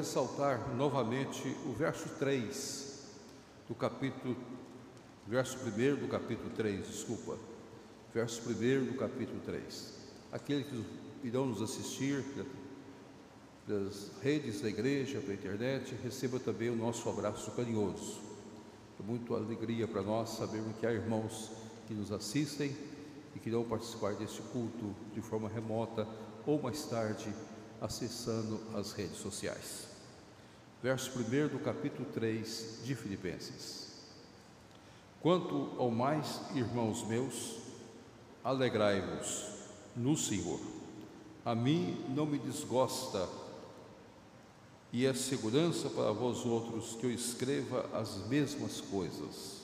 ressaltar novamente o verso 3 do capítulo, verso 1 do capítulo 3, desculpa, verso 1 do capítulo 3. Aqueles que irão nos assistir das redes da igreja, pela internet, receba também o nosso abraço carinhoso. É muito alegria para nós sabermos que há irmãos que nos assistem e que irão participar deste culto de forma remota ou mais tarde acessando as redes sociais. Verso 1 do capítulo 3 de Filipenses. Quanto ao mais, irmãos meus, alegrai-vos no Senhor. A mim não me desgosta e é segurança para vós outros que eu escreva as mesmas coisas.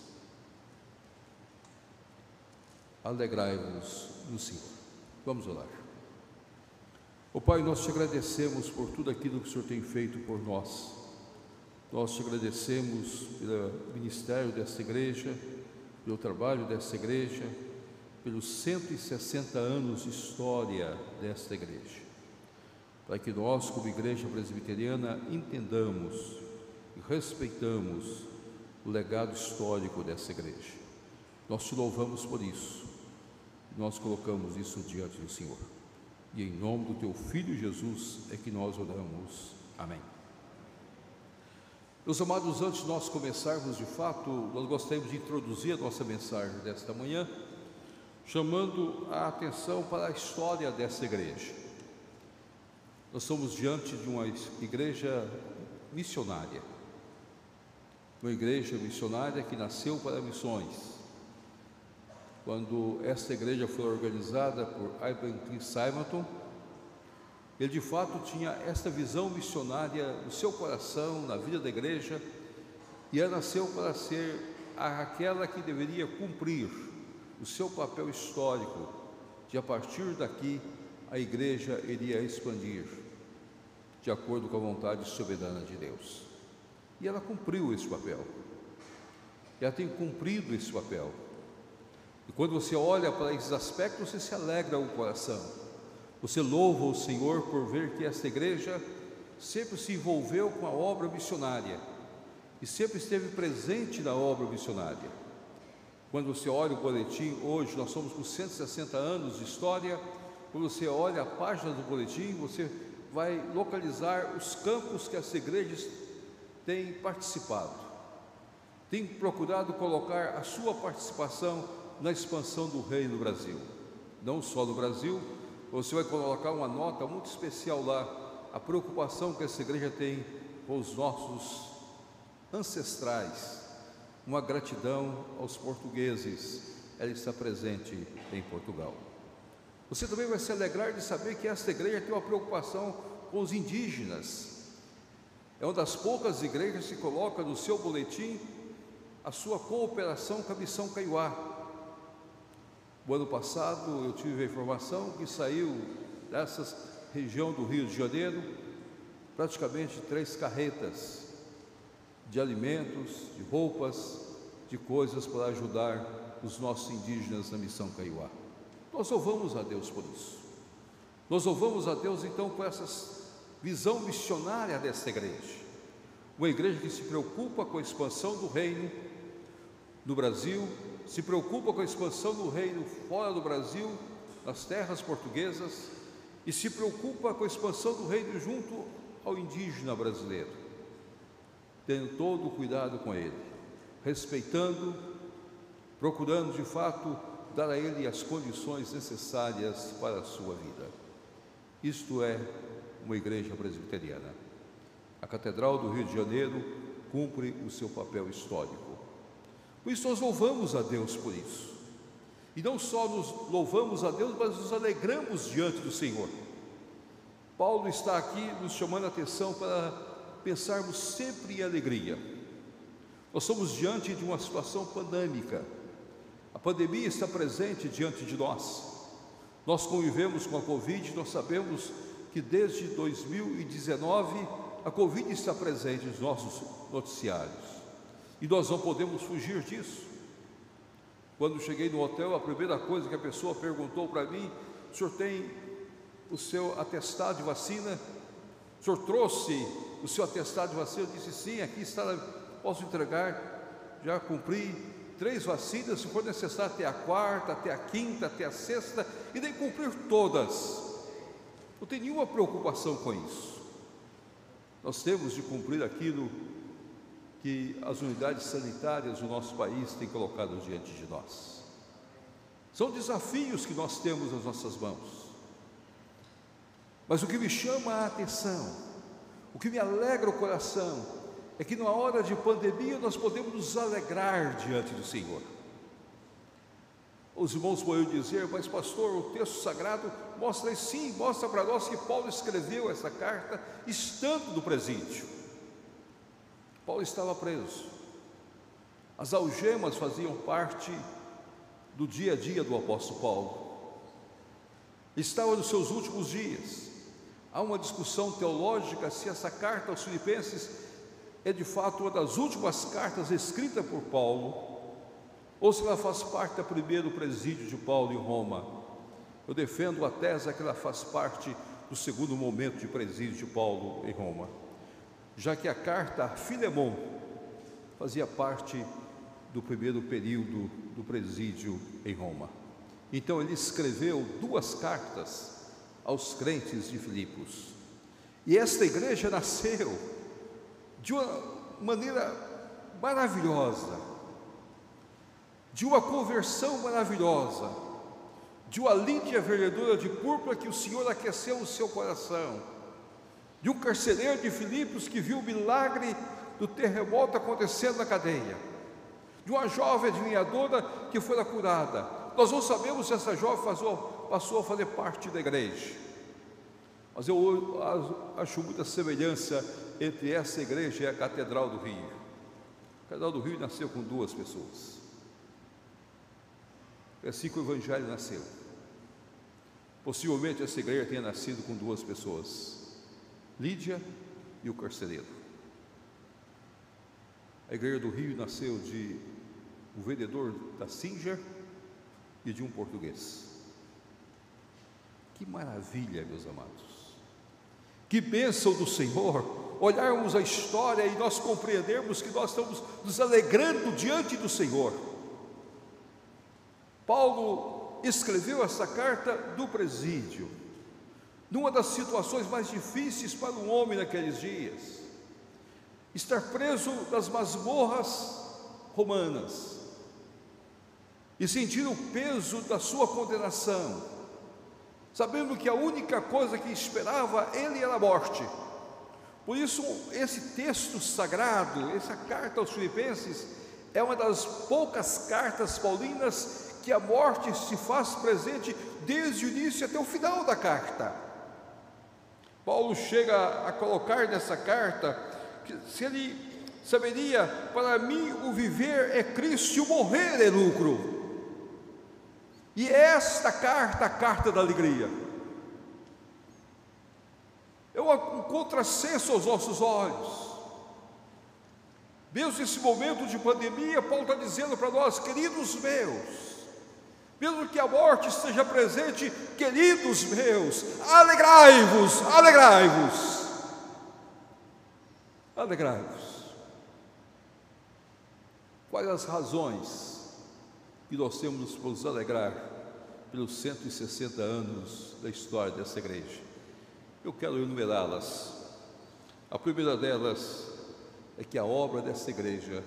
Alegrai-vos no Senhor. Vamos orar. O Pai, nós te agradecemos por tudo aquilo que o Senhor tem feito por nós. Nós te agradecemos pelo ministério desta igreja, pelo trabalho desta igreja, pelos 160 anos de história desta igreja. Para que nós, como igreja presbiteriana, entendamos e respeitamos o legado histórico dessa igreja. Nós te louvamos por isso. Nós colocamos isso diante do Senhor. E em nome do teu Filho Jesus é que nós oramos. Amém. Meus amados, antes de nós começarmos de fato, nós gostaríamos de introduzir a nossa mensagem desta manhã, chamando a atenção para a história dessa igreja. Nós somos diante de uma igreja missionária, uma igreja missionária que nasceu para missões quando esta igreja foi organizada por Ivan. Simonton, ele de fato tinha esta visão missionária no seu coração, na vida da igreja, e ela nasceu para ser aquela que deveria cumprir o seu papel histórico, de a partir daqui a igreja iria expandir, de acordo com a vontade soberana de Deus. E ela cumpriu esse papel. Ela tem cumprido esse papel. E quando você olha para esses aspectos, você se alegra o coração. Você louva o Senhor por ver que esta igreja sempre se envolveu com a obra missionária e sempre esteve presente na obra missionária. Quando você olha o boletim, hoje nós somos com 160 anos de história. Quando você olha a página do boletim, você vai localizar os campos que as igrejas têm participado. Tem procurado colocar a sua participação na expansão do reino no Brasil. Não só no Brasil, você vai colocar uma nota muito especial lá, a preocupação que essa igreja tem com os nossos ancestrais, uma gratidão aos portugueses, ela está presente em Portugal. Você também vai se alegrar de saber que esta igreja tem uma preocupação com os indígenas. É uma das poucas igrejas que coloca no seu boletim a sua cooperação com a missão Caiuá. O ano passado eu tive a informação que saiu dessa região do Rio de Janeiro praticamente três carretas de alimentos, de roupas, de coisas para ajudar os nossos indígenas na missão Caiuá. Nós louvamos a Deus por isso. Nós louvamos a Deus então por essa visão missionária dessa igreja. Uma igreja que se preocupa com a expansão do reino no Brasil se preocupa com a expansão do reino fora do Brasil, nas terras portuguesas, e se preocupa com a expansão do reino junto ao indígena brasileiro, tendo todo o cuidado com ele, respeitando, procurando de fato dar a ele as condições necessárias para a sua vida. Isto é uma igreja presbiteriana. A Catedral do Rio de Janeiro cumpre o seu papel histórico. Por isso nós louvamos a Deus por isso. E não só nos louvamos a Deus, mas nos alegramos diante do Senhor. Paulo está aqui nos chamando a atenção para pensarmos sempre em alegria. Nós somos diante de uma situação pandêmica. A pandemia está presente diante de nós. Nós convivemos com a Covid, nós sabemos que desde 2019 a Covid está presente nos nossos noticiários. E nós não podemos fugir disso. Quando cheguei no hotel, a primeira coisa que a pessoa perguntou para mim: o senhor tem o seu atestado de vacina? O senhor trouxe o seu atestado de vacina? Eu disse: Sim, aqui está, posso entregar. Já cumpri três vacinas, se for necessário, até a quarta, até a quinta, até a sexta, e nem cumprir todas. Não tem nenhuma preocupação com isso. Nós temos de cumprir aquilo que as unidades sanitárias do nosso país têm colocado diante de nós. São desafios que nós temos nas nossas mãos. Mas o que me chama a atenção, o que me alegra o coração, é que numa hora de pandemia nós podemos nos alegrar diante do Senhor. Os irmãos podem dizer, mas pastor, o texto sagrado mostra sim, mostra para nós que Paulo escreveu essa carta estando no presídio. Paulo estava preso. As algemas faziam parte do dia a dia do apóstolo Paulo. Estava nos seus últimos dias. Há uma discussão teológica se essa carta aos Filipenses é de fato uma das últimas cartas escritas por Paulo, ou se ela faz parte da primeiro presídio de Paulo em Roma. Eu defendo a tese que ela faz parte do segundo momento de presídio de Paulo em Roma já que a carta a Filemon fazia parte do primeiro período do presídio em Roma. Então ele escreveu duas cartas aos crentes de Filipos. E esta igreja nasceu de uma maneira maravilhosa, de uma conversão maravilhosa, de uma lídia verdura de púrpura que o Senhor aqueceu o seu coração de um carcereiro de Filipos que viu o milagre do terremoto acontecendo na cadeia, de uma jovem adivinhadora que foi curada. Nós não sabemos se essa jovem passou, passou a fazer parte da igreja, mas eu acho muita semelhança entre essa igreja e a Catedral do Rio. A Catedral do Rio nasceu com duas pessoas. É assim que o Evangelho nasceu. Possivelmente essa igreja tenha nascido com duas pessoas. Lídia e o carcereiro. A igreja do Rio nasceu de um vendedor da Singer e de um português. Que maravilha, meus amados. Que bênção do Senhor olharmos a história e nós compreendermos que nós estamos nos alegrando diante do Senhor. Paulo escreveu essa carta do presídio numa das situações mais difíceis para um homem naqueles dias, estar preso das masmorras romanas e sentir o peso da sua condenação, sabendo que a única coisa que esperava ele era a morte. Por isso, esse texto sagrado, essa carta aos Filipenses, é uma das poucas cartas paulinas que a morte se faz presente desde o início até o final da carta. Paulo chega a colocar nessa carta que se ele saberia, para mim o viver é Cristo e o morrer é lucro. E esta carta, a carta da alegria, é um contrassenso aos nossos olhos. Mesmo nesse momento de pandemia, Paulo está dizendo para nós, queridos meus, mesmo que a morte esteja presente, queridos meus, alegrai-vos, alegrai-vos, alegrai-vos. Quais as razões que nós temos para nos alegrar pelos 160 anos da história dessa igreja? Eu quero enumerá-las. A primeira delas é que a obra dessa igreja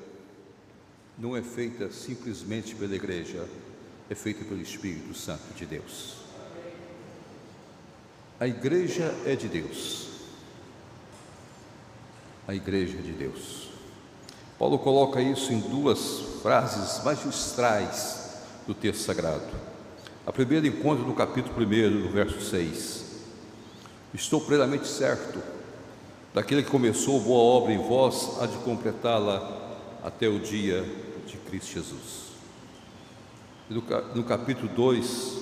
não é feita simplesmente pela igreja, é feita pelo Espírito Santo de Deus. A igreja é de Deus. A igreja é de Deus. Paulo coloca isso em duas frases magistrais do texto sagrado. A primeira encontra no capítulo 1, no verso 6. Estou plenamente certo daquele que começou boa obra em vós, há de completá-la até o dia de Cristo Jesus no capítulo 2,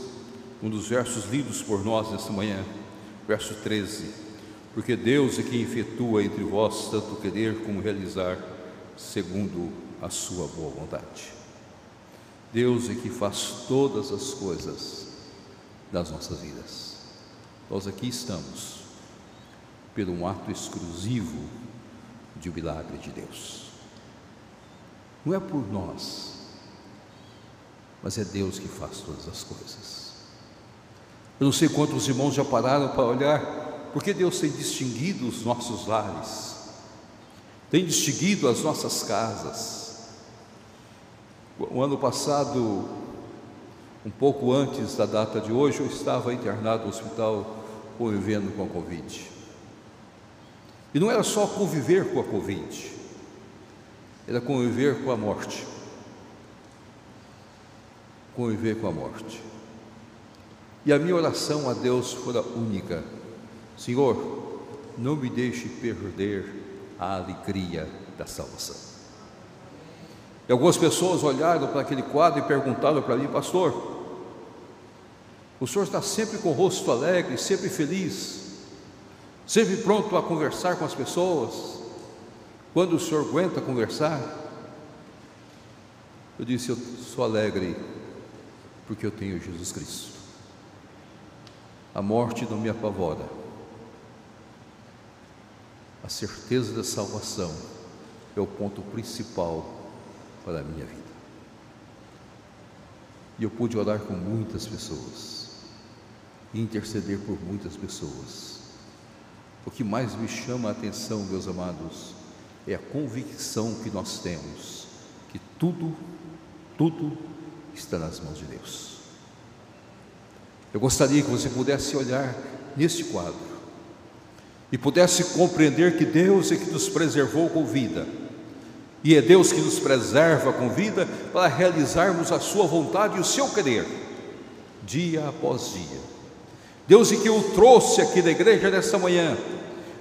um dos versos lidos por nós nessa manhã, verso 13: Porque Deus é quem efetua entre vós tanto querer como realizar, segundo a sua boa vontade. Deus é que faz todas as coisas das nossas vidas. Nós aqui estamos por um ato exclusivo de um milagre de Deus. Não é por nós, mas é Deus que faz todas as coisas. Eu não sei quantos irmãos já pararam para olhar, porque Deus tem distinguido os nossos lares, tem distinguido as nossas casas. O ano passado, um pouco antes da data de hoje, eu estava internado no hospital convivendo com a Covid. E não era só conviver com a Covid, era conviver com a morte. Conviver com a morte. E a minha oração a Deus foi a única: Senhor, não me deixe perder a alegria da salvação. E algumas pessoas olharam para aquele quadro e perguntaram para mim, pastor, o senhor está sempre com o rosto alegre, sempre feliz, sempre pronto a conversar com as pessoas, quando o senhor aguenta conversar? Eu disse: Eu sou alegre porque eu tenho Jesus Cristo. A morte não me apavora. A certeza da salvação é o ponto principal para a minha vida. E eu pude orar com muitas pessoas interceder por muitas pessoas. O que mais me chama a atenção, meus amados, é a convicção que nós temos que tudo, tudo está nas mãos de Deus. Eu gostaria que você pudesse olhar neste quadro e pudesse compreender que Deus é que nos preservou com vida, e é Deus que nos preserva com vida para realizarmos a Sua vontade e o seu querer, dia após dia. Deus é que o trouxe aqui da igreja nesta manhã,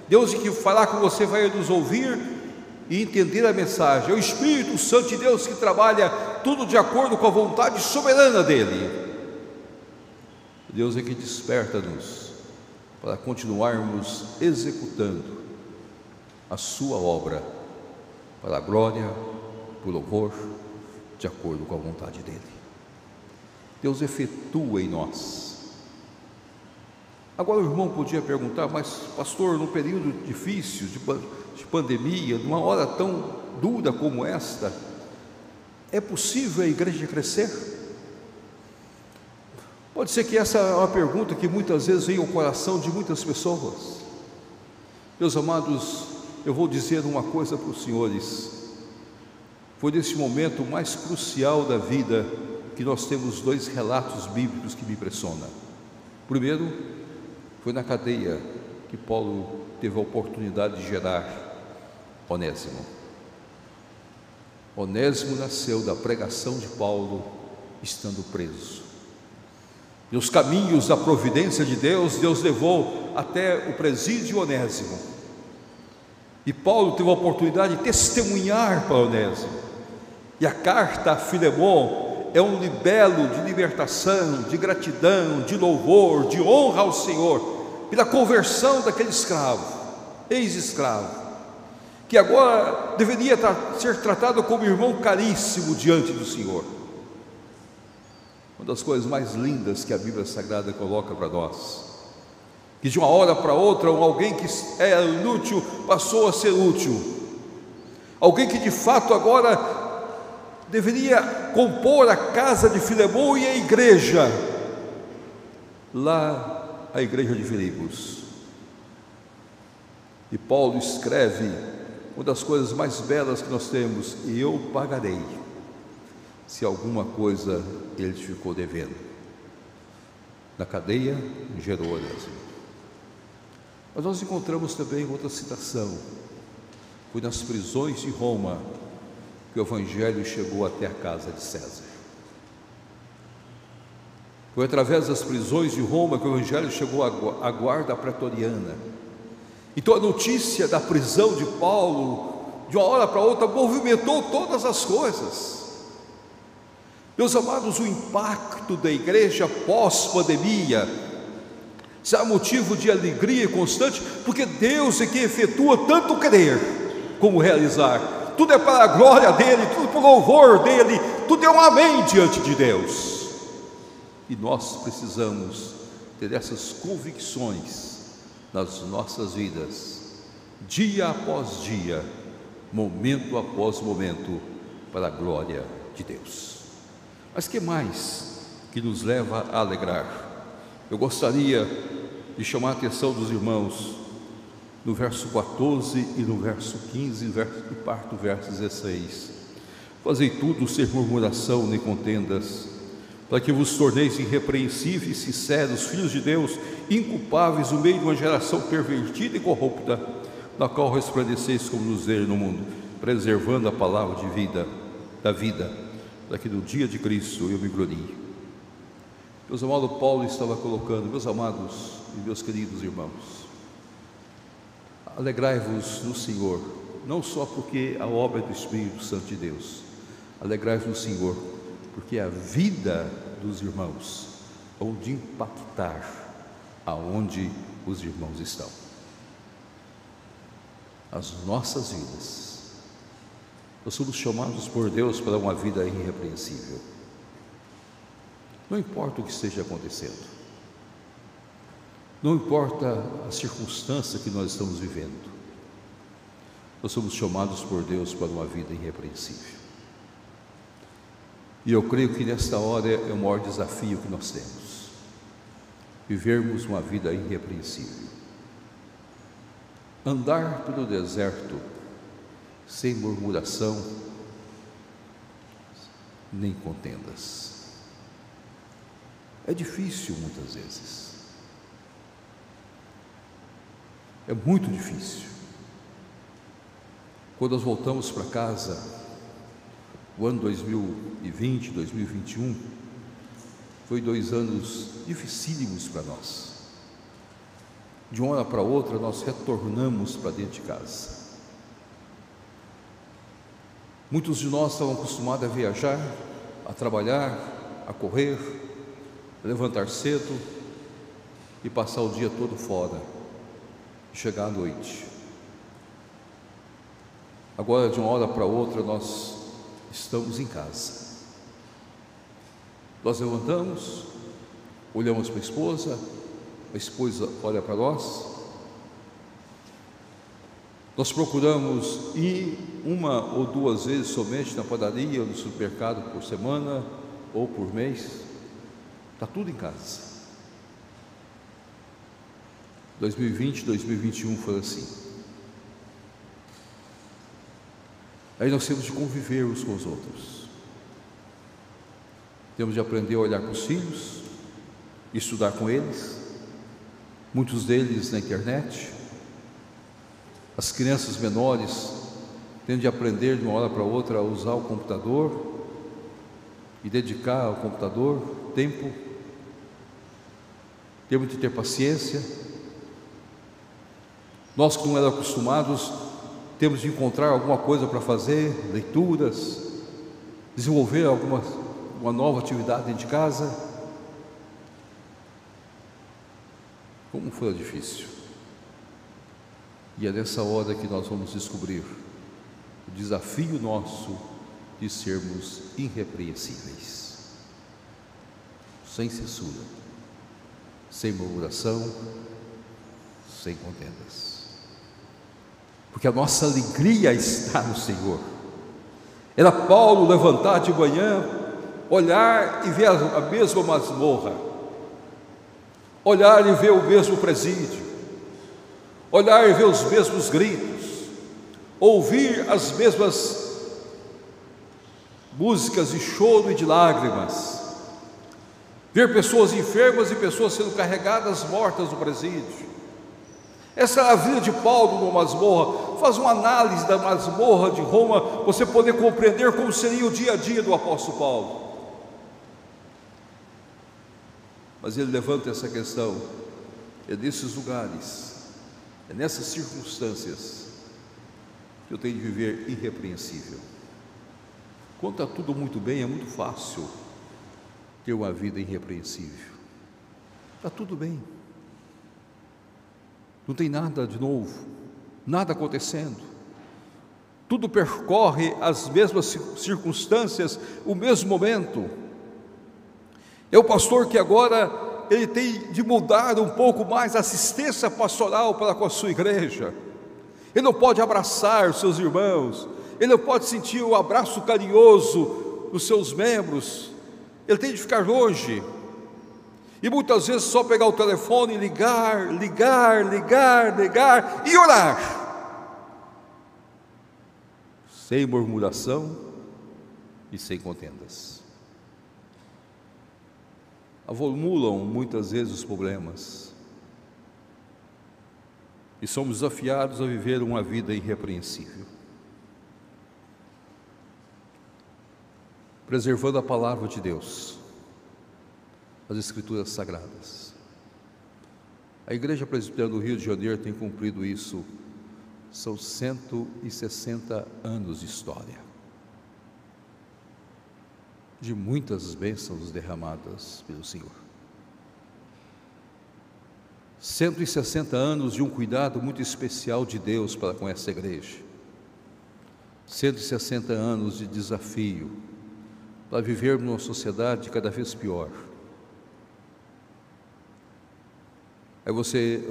Deus é que fará com você vai nos ouvir e entender a mensagem. É o Espírito Santo de Deus que trabalha tudo de acordo com a vontade soberana dele. Deus é que desperta-nos para continuarmos executando a sua obra para a glória, para o louvor, de acordo com a vontade dele. Deus efetua em nós. Agora o irmão podia perguntar, mas pastor, num período difícil de de pandemia, numa hora tão dura como esta, é possível a igreja crescer? Pode ser que essa é uma pergunta que muitas vezes vem ao coração de muitas pessoas. Meus amados, eu vou dizer uma coisa para os senhores. Foi nesse momento mais crucial da vida que nós temos dois relatos bíblicos que me impressionam. Primeiro, foi na cadeia que Paulo teve a oportunidade de gerar Onésimo. Onésimo nasceu da pregação de Paulo estando preso. E os caminhos da providência de Deus, Deus levou até o presídio Onésimo. E Paulo teve a oportunidade de testemunhar para Onésimo. E a carta a Filemon é um libelo de libertação, de gratidão, de louvor, de honra ao Senhor, pela conversão daquele escravo, ex-escravo que agora deveria ser tratado como irmão caríssimo diante do Senhor. Uma das coisas mais lindas que a Bíblia Sagrada coloca para nós, que de uma hora para outra, alguém que era inútil passou a ser útil, alguém que de fato agora deveria compor a casa de Filemão e a igreja, lá a igreja de Filipos. E Paulo escreve uma das coisas mais belas que nós temos, e eu pagarei se alguma coisa ele te ficou devendo. Na cadeia gerou Onésimo. Mas nós encontramos também outra citação. Foi nas prisões de Roma que o Evangelho chegou até a casa de César. Foi através das prisões de Roma que o Evangelho chegou à guarda pretoriana então a notícia da prisão de Paulo, de uma hora para outra, movimentou todas as coisas. Meus amados, o impacto da igreja pós-pandemia será motivo de alegria constante, porque Deus é que efetua tanto crer como realizar. Tudo é para a glória dele, tudo para o louvor dele, tudo é um amém diante de Deus. E nós precisamos ter essas convicções nas nossas vidas, dia após dia, momento após momento, para a glória de Deus. Mas que mais que nos leva a alegrar? Eu gostaria de chamar a atenção dos irmãos no verso 14 e no verso 15 e parto do verso 16. Fazei tudo sem murmuração nem contendas, para que vos torneis irrepreensíveis, sinceros, filhos de Deus, inculpáveis no meio de uma geração pervertida e corrupta, na qual resplandeceis como luzeiro no mundo, preservando a palavra de vida, da vida, que no dia de Cristo eu me glorie. Meus amados, Paulo estava colocando, meus amados e meus queridos irmãos, alegrai-vos no Senhor, não só porque a obra é do Espírito Santo de Deus, alegrai-vos no Senhor, porque a vida dos irmãos hão de impactar aonde os irmãos estão. As nossas vidas. Nós somos chamados por Deus para uma vida irrepreensível. Não importa o que esteja acontecendo. Não importa a circunstância que nós estamos vivendo. Nós somos chamados por Deus para uma vida irrepreensível. E eu creio que nesta hora é o maior desafio que nós temos vivermos uma vida irrepreensível. Andar pelo deserto sem murmuração nem contendas. É difícil muitas vezes. É muito difícil. Quando nós voltamos para casa, o ano 2020, 2021, foi dois anos dificílimos para nós. De uma hora para outra, nós retornamos para dentro de casa. Muitos de nós estavam acostumados a viajar, a trabalhar, a correr, a levantar cedo e passar o dia todo fora, chegar à noite. Agora, de uma hora para outra, nós estamos em casa. Nós levantamos, olhamos para a esposa, a esposa olha para nós. Nós procuramos ir uma ou duas vezes somente na padaria ou no supermercado por semana ou por mês. Está tudo em casa. 2020, 2021 foi assim. Aí nós temos de conviver uns com os outros. Temos de aprender a olhar para os filhos, estudar com eles, muitos deles na internet. As crianças menores têm de aprender de uma hora para outra a usar o computador e dedicar ao computador tempo. Temos de ter paciência. Nós que não éramos acostumados, temos de encontrar alguma coisa para fazer, leituras, desenvolver algumas uma nova atividade dentro de casa. Como foi difícil. E é nessa hora que nós vamos descobrir o desafio nosso de sermos irrepreensíveis, sem censura, sem murmuração, sem contendas. Porque a nossa alegria está no Senhor. Era Paulo levantar de manhã olhar e ver a mesma masmorra, olhar e ver o mesmo presídio, olhar e ver os mesmos gritos, ouvir as mesmas músicas de choro e de lágrimas, ver pessoas enfermas e pessoas sendo carregadas mortas no presídio. Essa é a vida de Paulo no masmorra. Faz uma análise da masmorra de Roma, você poder compreender como seria o dia a dia do apóstolo Paulo. Mas ele levanta essa questão. É nesses lugares, é nessas circunstâncias que eu tenho de viver irrepreensível. Quando está tudo muito bem, é muito fácil ter uma vida irrepreensível. Está tudo bem. Não tem nada de novo, nada acontecendo. Tudo percorre as mesmas circunstâncias, o mesmo momento. É o pastor que agora ele tem de mudar um pouco mais a assistência pastoral para com a sua igreja. Ele não pode abraçar os seus irmãos, ele não pode sentir o abraço carinhoso dos seus membros, ele tem de ficar longe. E muitas vezes só pegar o telefone ligar, ligar, ligar, ligar e orar. Sem murmuração e sem contendas. Avolulam muitas vezes os problemas. E somos desafiados a viver uma vida irrepreensível. Preservando a palavra de Deus as Escrituras Sagradas. A Igreja Presbiteriana do Rio de Janeiro tem cumprido isso, são 160 anos de história, de muitas bênçãos derramadas pelo Senhor. 160 anos de um cuidado muito especial de Deus para com essa igreja. 160 anos de desafio para vivermos numa sociedade cada vez pior Aí você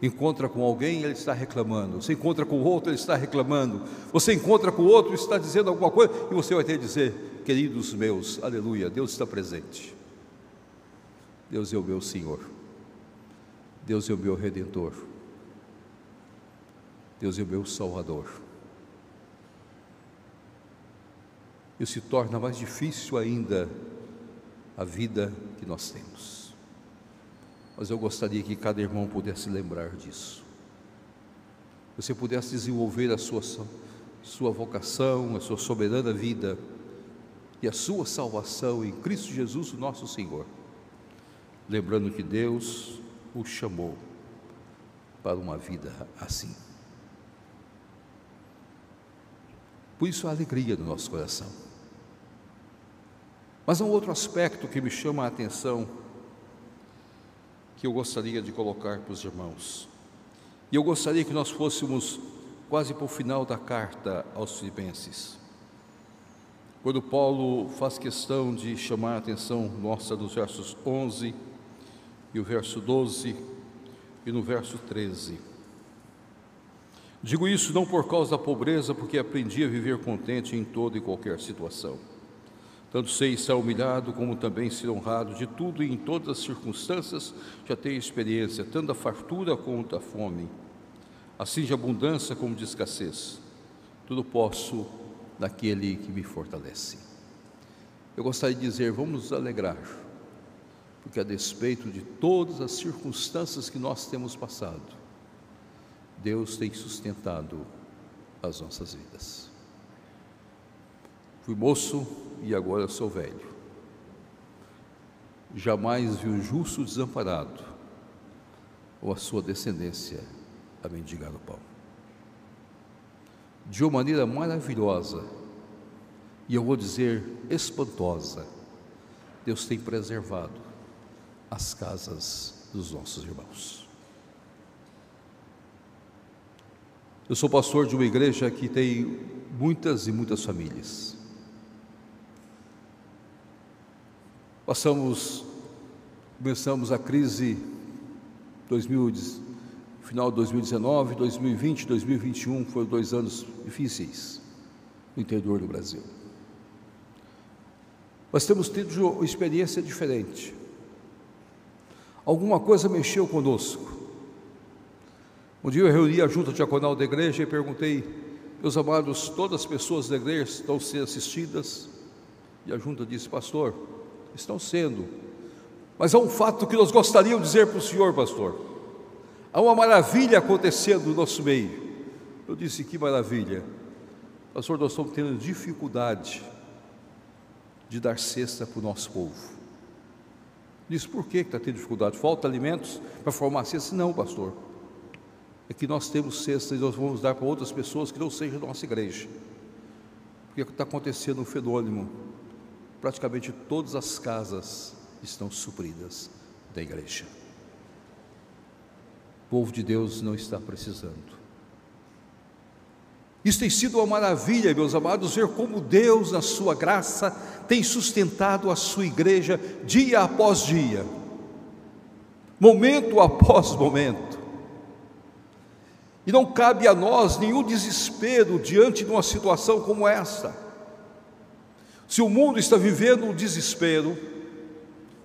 encontra com alguém, ele está reclamando. Você encontra com outro, ele está reclamando. Você encontra com outro, está dizendo alguma coisa, e você vai ter que dizer: Queridos meus, aleluia, Deus está presente. Deus é o meu Senhor. Deus é o meu redentor. Deus é o meu Salvador. E se torna mais difícil ainda a vida que nós temos mas eu gostaria que cada irmão pudesse lembrar disso. Você pudesse desenvolver a sua, sua vocação, a sua soberana vida e a sua salvação em Cristo Jesus, nosso Senhor, lembrando que Deus o chamou para uma vida assim. Por isso a alegria do nosso coração. Mas há um outro aspecto que me chama a atenção que eu gostaria de colocar para os irmãos. E eu gostaria que nós fôssemos quase para o final da carta aos Filipenses. Quando Paulo faz questão de chamar a atenção nossa dos versos 11 e o verso 12 e no verso 13. Digo isso não por causa da pobreza, porque aprendi a viver contente em toda e qualquer situação tanto sei ser humilhado como também ser honrado, de tudo e em todas as circunstâncias já tenho experiência, tanto da fartura como da fome, assim de abundância como de escassez. Tudo posso naquele que me fortalece. Eu gostaria de dizer, vamos nos alegrar, porque a despeito de todas as circunstâncias que nós temos passado, Deus tem sustentado as nossas vidas. Fui moço e agora sou velho. Jamais vi o justo desamparado, ou a sua descendência a mendigar o pão. De uma maneira maravilhosa, e eu vou dizer espantosa, Deus tem preservado as casas dos nossos irmãos. Eu sou pastor de uma igreja que tem muitas e muitas famílias. Passamos, começamos a crise 2000, final de 2019, 2020, 2021 foram dois anos difíceis no interior do Brasil. Mas temos tido uma experiência diferente. Alguma coisa mexeu conosco. Um dia eu reuni a junta diaconal da igreja e perguntei, meus amados, todas as pessoas da igreja estão sendo assistidas? E a junta disse, pastor, estão sendo. Mas há um fato que nós gostaríamos de dizer para o senhor, pastor. Há uma maravilha acontecendo no nosso meio. Eu disse: que maravilha. Pastor, nós estamos tendo dificuldade de dar cesta para o nosso povo. Disse: por que está tendo dificuldade? Falta alimentos para formar cesta? Não, pastor. É que nós temos cesta e nós vamos dar para outras pessoas que não sejam da nossa igreja. Porque está acontecendo um fenômeno praticamente todas as casas estão supridas da igreja. O povo de Deus não está precisando. Isso tem sido uma maravilha, meus amados, ver como Deus, na sua graça, tem sustentado a sua igreja dia após dia. momento após momento. E não cabe a nós nenhum desespero diante de uma situação como essa. Se o mundo está vivendo um desespero,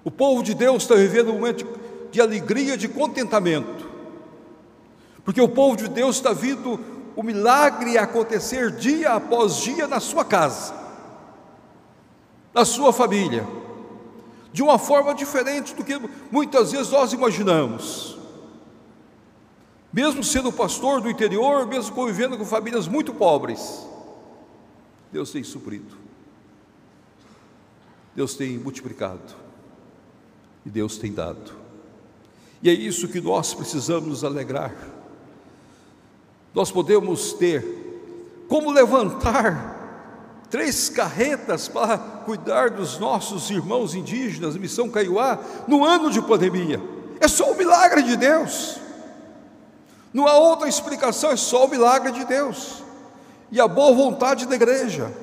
o povo de Deus está vivendo um momento de alegria, de contentamento, porque o povo de Deus está vendo o milagre acontecer dia após dia na sua casa, na sua família, de uma forma diferente do que muitas vezes nós imaginamos. Mesmo sendo pastor do interior, mesmo convivendo com famílias muito pobres, Deus tem suprido, Deus tem multiplicado e Deus tem dado. E é isso que nós precisamos nos alegrar. Nós podemos ter como levantar três carretas para cuidar dos nossos irmãos indígenas, Missão Caiuá, no ano de pandemia. É só o milagre de Deus. Não há outra explicação, é só o milagre de Deus e a boa vontade da igreja.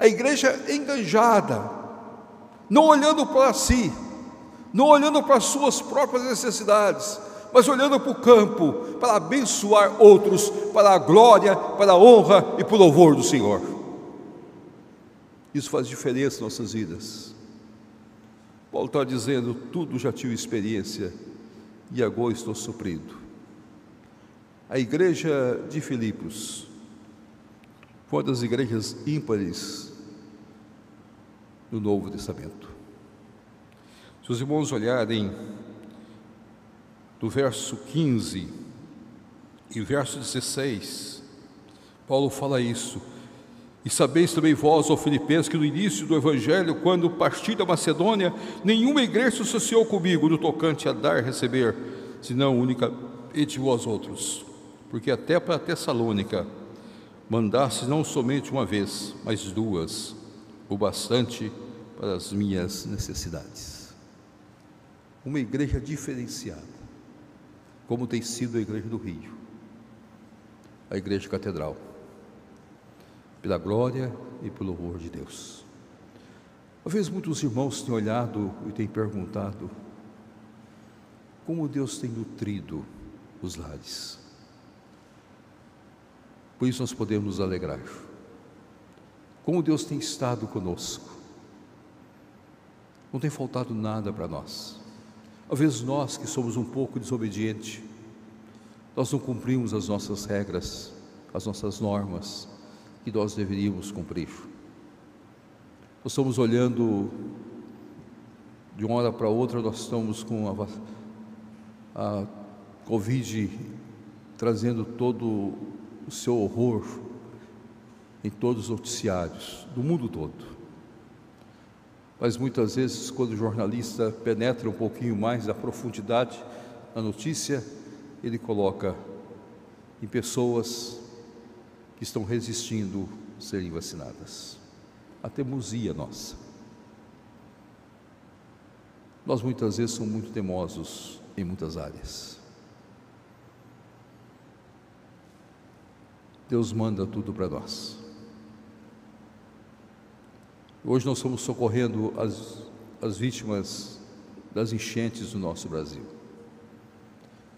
A igreja enganjada, não olhando para si, não olhando para as suas próprias necessidades, mas olhando para o campo, para abençoar outros, para a glória, para a honra e para o louvor do Senhor. Isso faz diferença em nossas vidas. Paulo está dizendo: tudo já tive experiência e agora estou suprido. A igreja de Filipos foi uma das igrejas ímpares do Novo Testamento. Se os irmãos olharem do verso 15 e verso 16, Paulo fala isso. E sabeis também vós, ó Filipenses, que no início do Evangelho, quando parti da Macedônia, nenhuma igreja se associou comigo no tocante a dar e receber, senão unicamente vós outros. Porque até para Tessalônica mandasse não somente uma vez, mas duas, o bastante para as minhas necessidades. Uma igreja diferenciada como tem sido a Igreja do Rio, a Igreja Catedral, pela glória e pelo louvor de Deus. Vezes muitos irmãos têm olhado e têm perguntado como Deus tem nutrido os lares. Por isso nós podemos nos alegrar. Como Deus tem estado conosco. Não tem faltado nada para nós. Às vezes nós que somos um pouco desobedientes, nós não cumprimos as nossas regras, as nossas normas que nós deveríamos cumprir. Nós estamos olhando de uma hora para outra, nós estamos com a, a Covid trazendo todo o seu horror em todos os noticiários do mundo todo. Mas muitas vezes, quando o jornalista penetra um pouquinho mais a profundidade na notícia, ele coloca em pessoas que estão resistindo a serem vacinadas. A teimosia nossa. Nós muitas vezes somos muito teimosos em muitas áreas. Deus manda tudo para nós. Hoje nós estamos socorrendo as, as vítimas das enchentes do nosso Brasil.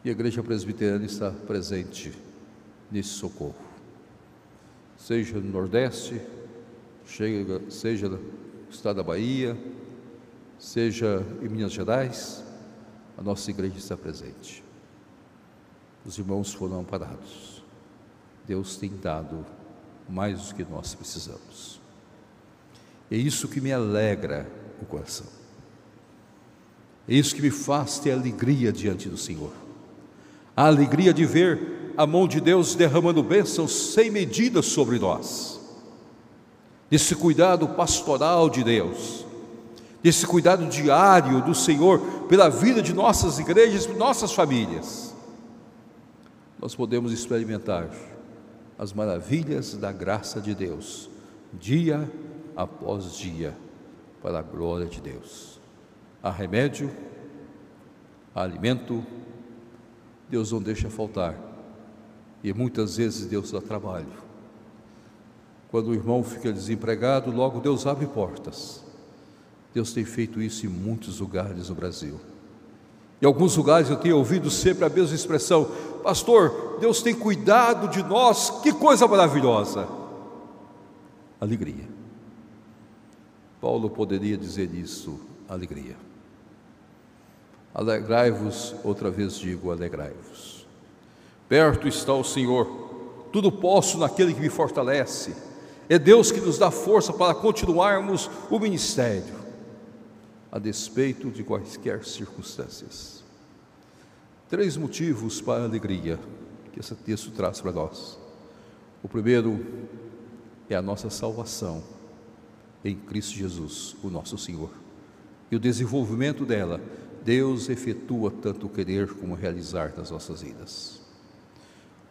E a Igreja Presbiteriana está presente nesse socorro. Seja no Nordeste, seja no estado da Bahia, seja em Minas Gerais, a nossa igreja está presente. Os irmãos foram amparados. Deus tem dado mais do que nós precisamos. É isso que me alegra o coração. É isso que me faz ter alegria diante do Senhor. A alegria de ver a mão de Deus derramando bênçãos sem medida sobre nós. Desse cuidado pastoral de Deus, desse cuidado diário do Senhor pela vida de nossas igrejas, nossas famílias. Nós podemos experimentar as maravilhas da graça de Deus, dia a após dia, para a glória de Deus. Há remédio, há alimento, Deus não deixa faltar, e muitas vezes Deus dá trabalho. Quando o irmão fica desempregado, logo Deus abre portas. Deus tem feito isso em muitos lugares no Brasil. Em alguns lugares eu tenho ouvido sempre a mesma expressão: Pastor, Deus tem cuidado de nós, que coisa maravilhosa! Alegria. Paulo poderia dizer isso: alegria. Alegrai-vos, outra vez digo, alegrai-vos. Perto está o Senhor, tudo posso naquele que me fortalece. É Deus que nos dá força para continuarmos o ministério, a despeito de quaisquer circunstâncias. Três motivos para a alegria que esse texto traz para nós. O primeiro é a nossa salvação em Cristo Jesus, o nosso Senhor. E o desenvolvimento dela, Deus efetua tanto o querer como realizar nas nossas vidas.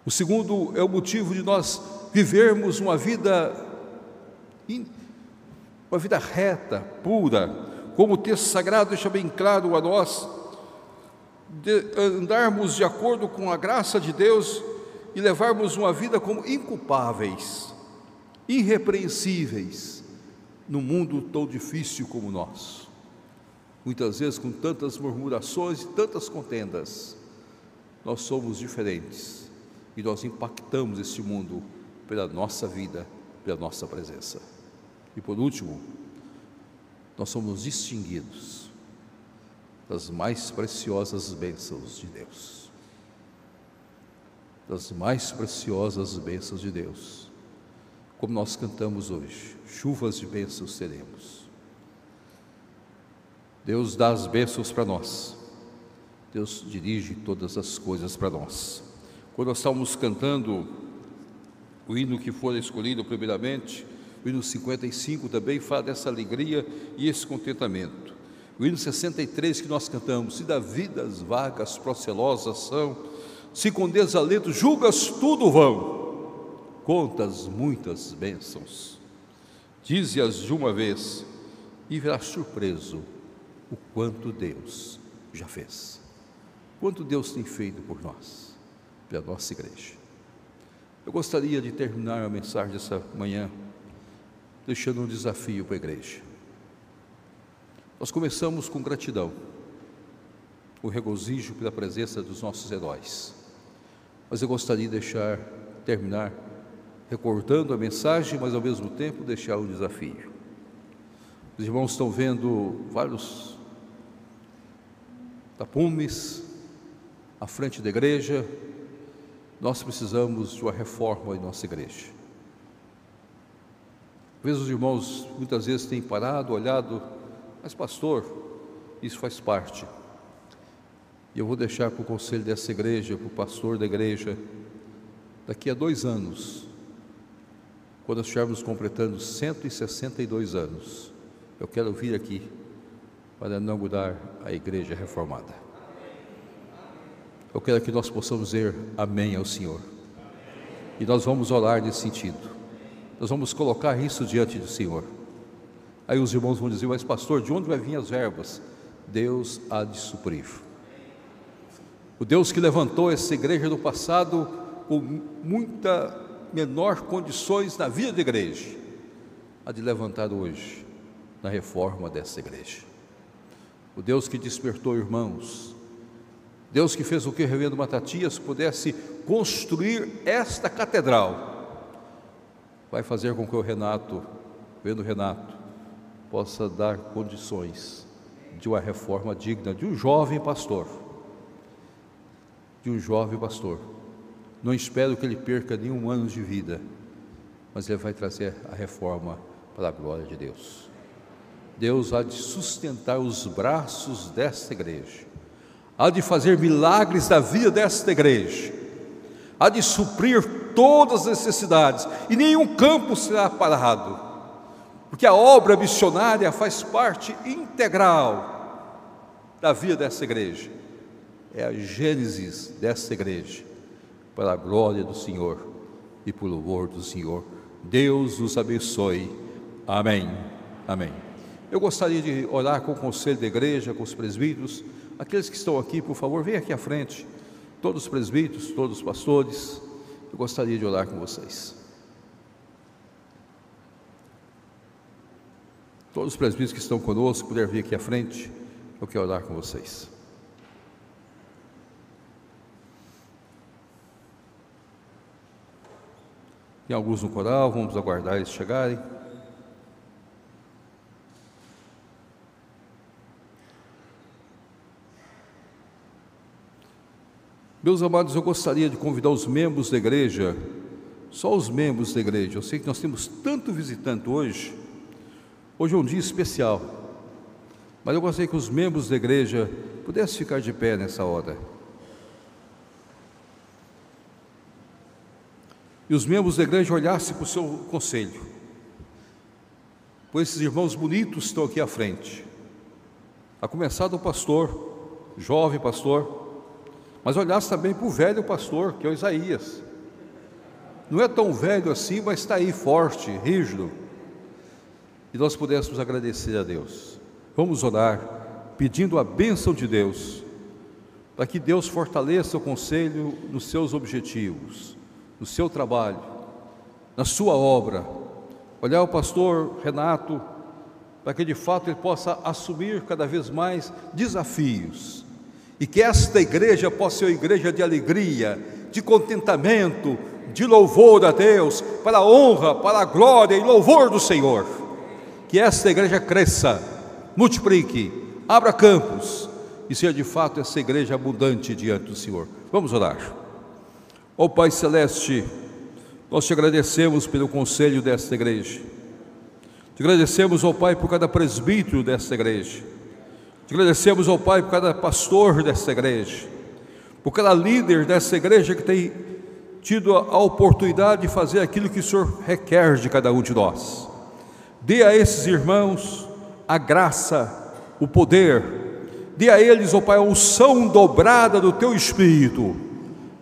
O segundo é o motivo de nós vivermos uma vida uma vida reta, pura, como o texto sagrado deixa bem claro a nós, de andarmos de acordo com a graça de Deus e levarmos uma vida como inculpáveis, irrepreensíveis, num mundo tão difícil como nosso. Muitas vezes com tantas murmurações e tantas contendas, nós somos diferentes e nós impactamos este mundo pela nossa vida, pela nossa presença. E por último, nós somos distinguidos das mais preciosas bênçãos de Deus. Das mais preciosas bênçãos de Deus. Como nós cantamos hoje, chuvas de bênçãos teremos. Deus dá as bênçãos para nós. Deus dirige todas as coisas para nós. Quando nós estávamos cantando o hino que foi escolhido primeiramente, o hino 55 também fala dessa alegria e esse contentamento. O hino 63 que nós cantamos, se da vida as vagas procelosas são, se com desalento julgas tudo vão, contas muitas bênçãos. Dize-as de uma vez e verás surpreso o quanto Deus já fez. Quanto Deus tem feito por nós, pela nossa igreja. Eu gostaria de terminar a mensagem dessa manhã deixando um desafio para a igreja. Nós começamos com gratidão, o regozijo pela presença dos nossos heróis. Mas eu gostaria de deixar terminar recordando a mensagem, mas ao mesmo tempo deixar um desafio. Os irmãos estão vendo vários tapumes à frente da igreja. Nós precisamos de uma reforma em nossa igreja. Às vezes os irmãos muitas vezes têm parado, olhado, mas pastor, isso faz parte. E eu vou deixar para o conselho dessa igreja, para o pastor da igreja, daqui a dois anos, quando estivermos completando 162 anos, eu quero vir aqui para inaugurar a igreja reformada. Eu quero que nós possamos dizer amém ao Senhor. E nós vamos orar nesse sentido. Nós vamos colocar isso diante do Senhor. Aí os irmãos vão dizer, mas pastor, de onde vai vir as verbas? Deus há de suprir. O Deus que levantou essa igreja no passado com muita menor condições na vida da igreja, há de levantar hoje na reforma dessa igreja. O Deus que despertou irmãos, Deus que fez o que o reverendo Matatias pudesse construir esta catedral, vai fazer com que o Renato, vendo Renato, possa dar condições de uma reforma digna de um jovem pastor. De um jovem pastor. Não espero que ele perca nenhum ano de vida, mas ele vai trazer a reforma para a glória de Deus. Deus há de sustentar os braços desta igreja, há de fazer milagres da vida desta igreja, há de suprir todas as necessidades, e nenhum campo será parado, porque a obra missionária faz parte integral da vida dessa igreja, é a gênesis dessa igreja, para a glória do Senhor e por louvor do Senhor. Deus nos abençoe. Amém. Amém. Eu gostaria de orar com o conselho da igreja, com os presbíteros. Aqueles que estão aqui, por favor, venham aqui à frente. Todos os presbíteros, todos os pastores. Eu gostaria de orar com vocês. Todos os presbíteros que estão conosco, puder vir aqui à frente, eu quero orar com vocês. Tem alguns no coral, vamos aguardar eles chegarem. Meus amados, eu gostaria de convidar os membros da igreja, só os membros da igreja. Eu sei que nós temos tanto visitante hoje. Hoje é um dia especial. Mas eu gostaria que os membros da igreja pudessem ficar de pé nessa hora. E os membros da igreja olhassem para o seu conselho. Pois esses irmãos bonitos estão aqui à frente. A começar do pastor, jovem pastor, mas olhasse também para o velho pastor, que é o Isaías. Não é tão velho assim, mas está aí forte, rígido. E nós pudéssemos agradecer a Deus. Vamos orar, pedindo a bênção de Deus, para que Deus fortaleça o conselho nos seus objetivos, no seu trabalho, na sua obra. Olhar o pastor Renato, para que de fato ele possa assumir cada vez mais desafios e que esta igreja possa ser uma igreja de alegria, de contentamento, de louvor a Deus, para a honra, para a glória e louvor do Senhor. Que esta igreja cresça, multiplique, abra campos e seja de fato essa igreja abundante diante do Senhor. Vamos orar. Ó oh, Pai Celeste, nós te agradecemos pelo conselho desta igreja. Te agradecemos, ó oh, Pai, por cada presbítero desta igreja. Te agradecemos ao Pai por cada pastor dessa igreja, por cada líder dessa igreja que tem tido a oportunidade de fazer aquilo que o Senhor requer de cada um de nós. Dê a esses irmãos a graça, o poder, dê a eles, ó Pai, a unção dobrada do Teu Espírito,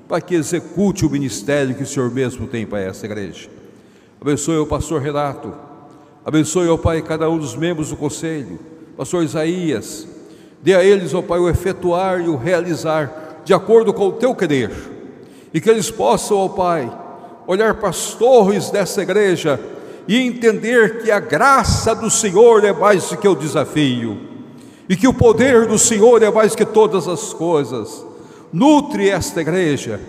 para que execute o ministério que o Senhor mesmo tem para essa igreja. Abençoe o pastor Renato, abençoe, ó Pai, cada um dos membros do conselho, pastor Isaías, Dê a eles, ó Pai, o efetuar e o realizar de acordo com o teu querer. E que eles possam, ó Pai, olhar para as torres dessa igreja e entender que a graça do Senhor é mais do que o desafio, e que o poder do Senhor é mais que todas as coisas. Nutre esta igreja,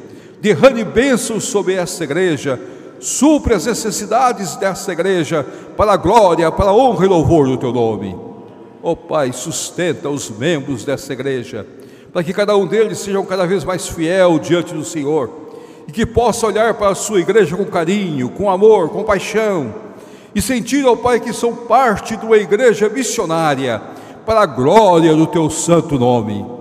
derrame bênçãos sobre esta igreja, supre as necessidades desta igreja, para a glória, para a honra e louvor do teu nome. Ó oh, Pai, sustenta os membros dessa igreja, para que cada um deles seja cada vez mais fiel diante do Senhor e que possa olhar para a sua igreja com carinho, com amor, com paixão e sentir, ó oh, Pai, que são parte de uma igreja missionária para a glória do teu santo nome.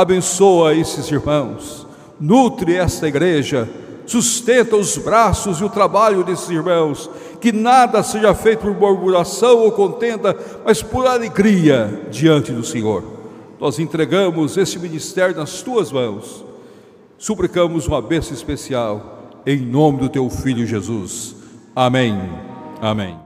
Abençoa esses irmãos, nutre esta igreja, sustenta os braços e o trabalho desses irmãos que nada seja feito por murmuração ou contenda, mas por alegria diante do Senhor. Nós entregamos esse ministério nas tuas mãos, suplicamos uma bênção especial, em nome do teu filho Jesus. Amém. Amém.